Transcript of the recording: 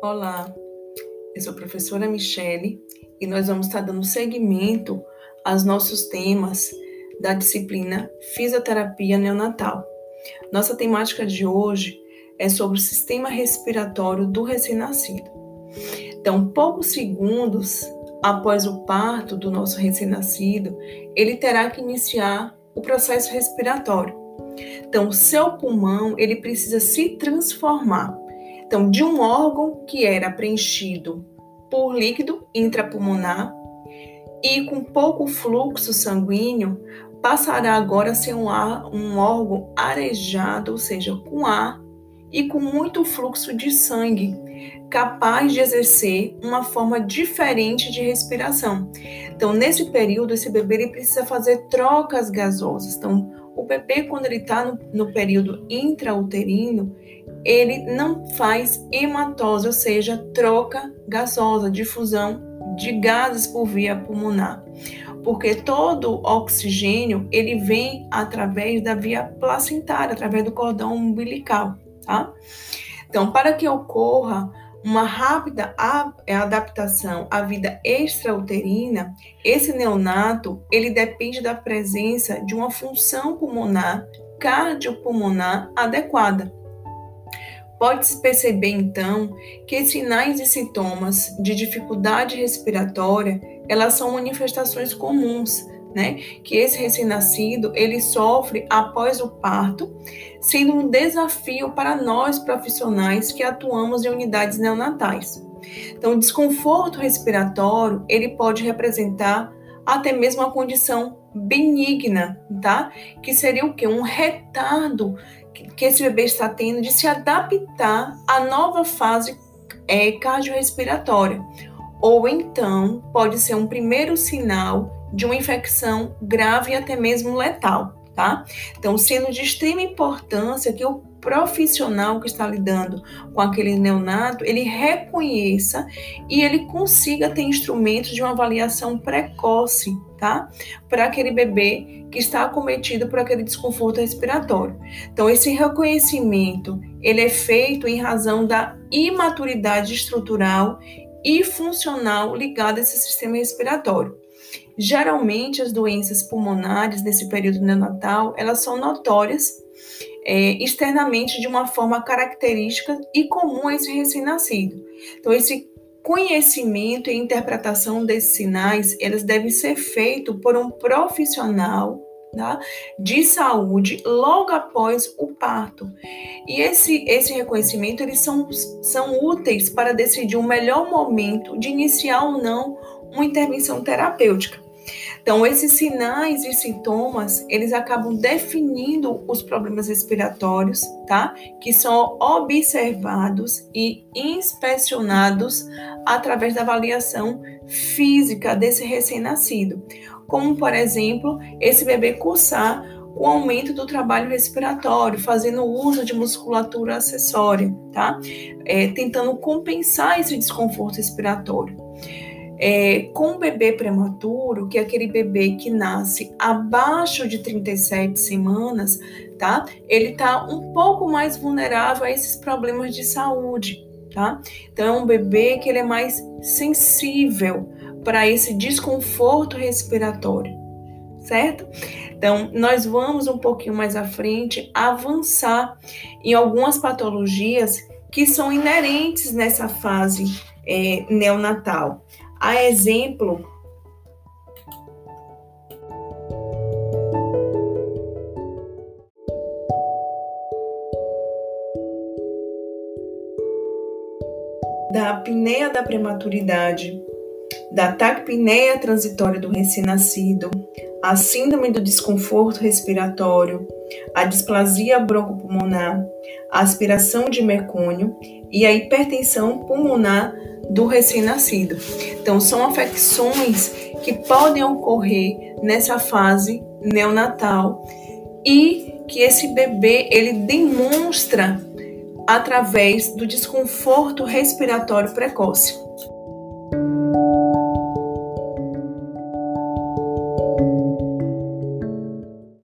Olá, eu sou a professora Michele e nós vamos estar dando seguimento aos nossos temas da disciplina Fisioterapia Neonatal. Nossa temática de hoje é sobre o sistema respiratório do recém-nascido. Então, poucos segundos após o parto do nosso recém-nascido, ele terá que iniciar o processo respiratório. Então, seu pulmão ele precisa se transformar então, de um órgão que era preenchido por líquido intrapulmonar e com pouco fluxo sanguíneo, passará agora a ser um, ar, um órgão arejado, ou seja, com ar e com muito fluxo de sangue, capaz de exercer uma forma diferente de respiração. Então, nesse período, esse bebê ele precisa fazer trocas gasosas. Então, o bebê, quando ele está no, no período intrauterino, ele não faz hematose, ou seja, troca gasosa, difusão de gases por via pulmonar. Porque todo oxigênio ele vem através da via placentária, através do cordão umbilical, tá? Então, para que ocorra uma rápida adaptação à vida extrauterina, esse neonato ele depende da presença de uma função pulmonar cardiopulmonar adequada. Pode-se perceber então que sinais e sintomas de dificuldade respiratória, elas são manifestações comuns, né? Que esse recém-nascido, ele sofre após o parto, sendo um desafio para nós profissionais que atuamos em unidades neonatais. Então, o desconforto respiratório, ele pode representar até mesmo uma condição benigna, tá? Que seria o que? Um retardo que esse bebê está tendo de se adaptar à nova fase é, cardiorrespiratória. Ou então pode ser um primeiro sinal de uma infecção grave e até mesmo letal, tá? Então, sendo de extrema importância que o profissional que está lidando com aquele neonato, ele reconheça e ele consiga ter instrumentos de uma avaliação precoce tá? Para aquele bebê que está acometido por aquele desconforto respiratório. Então, esse reconhecimento, ele é feito em razão da imaturidade estrutural e funcional ligada a esse sistema respiratório. Geralmente, as doenças pulmonares nesse período neonatal, elas são notórias é, externamente de uma forma característica e comum a esse recém-nascido. Então, esse conhecimento e interpretação desses sinais, eles devem ser feitos por um profissional tá? de saúde logo após o parto. E esse, esse reconhecimento, eles são, são úteis para decidir o melhor momento de iniciar ou não uma intervenção terapêutica. Então, esses sinais e sintomas, eles acabam definindo os problemas respiratórios, tá? Que são observados e inspecionados através da avaliação física desse recém-nascido. Como, por exemplo, esse bebê cursar o aumento do trabalho respiratório, fazendo uso de musculatura acessória, tá? É, tentando compensar esse desconforto respiratório. É, com o bebê prematuro, que é aquele bebê que nasce abaixo de 37 semanas, tá? Ele tá um pouco mais vulnerável a esses problemas de saúde, tá? Então é um bebê que ele é mais sensível para esse desconforto respiratório, certo? Então, nós vamos um pouquinho mais à frente avançar em algumas patologias que são inerentes nessa fase é, neonatal. A exemplo, da apneia da prematuridade, da taquipneia transitória do recém-nascido, a síndrome do desconforto respiratório, a displasia broncopulmonar, a aspiração de mercúrio e a hipertensão pulmonar do recém-nascido. Então, são afecções que podem ocorrer nessa fase neonatal e que esse bebê ele demonstra através do desconforto respiratório precoce.